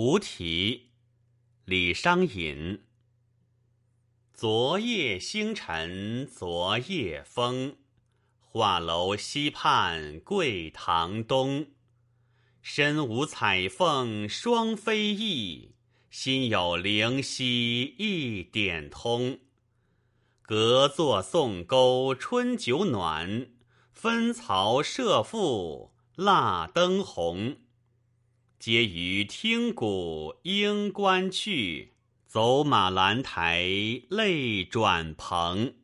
无题，李商隐。昨夜星辰昨夜风，画楼西畔桂堂东。身无彩凤双飞翼，心有灵犀一点通。隔座送钩春酒暖，分曹射覆蜡灯红。皆于听鼓应官去，走马兰台泪转蓬。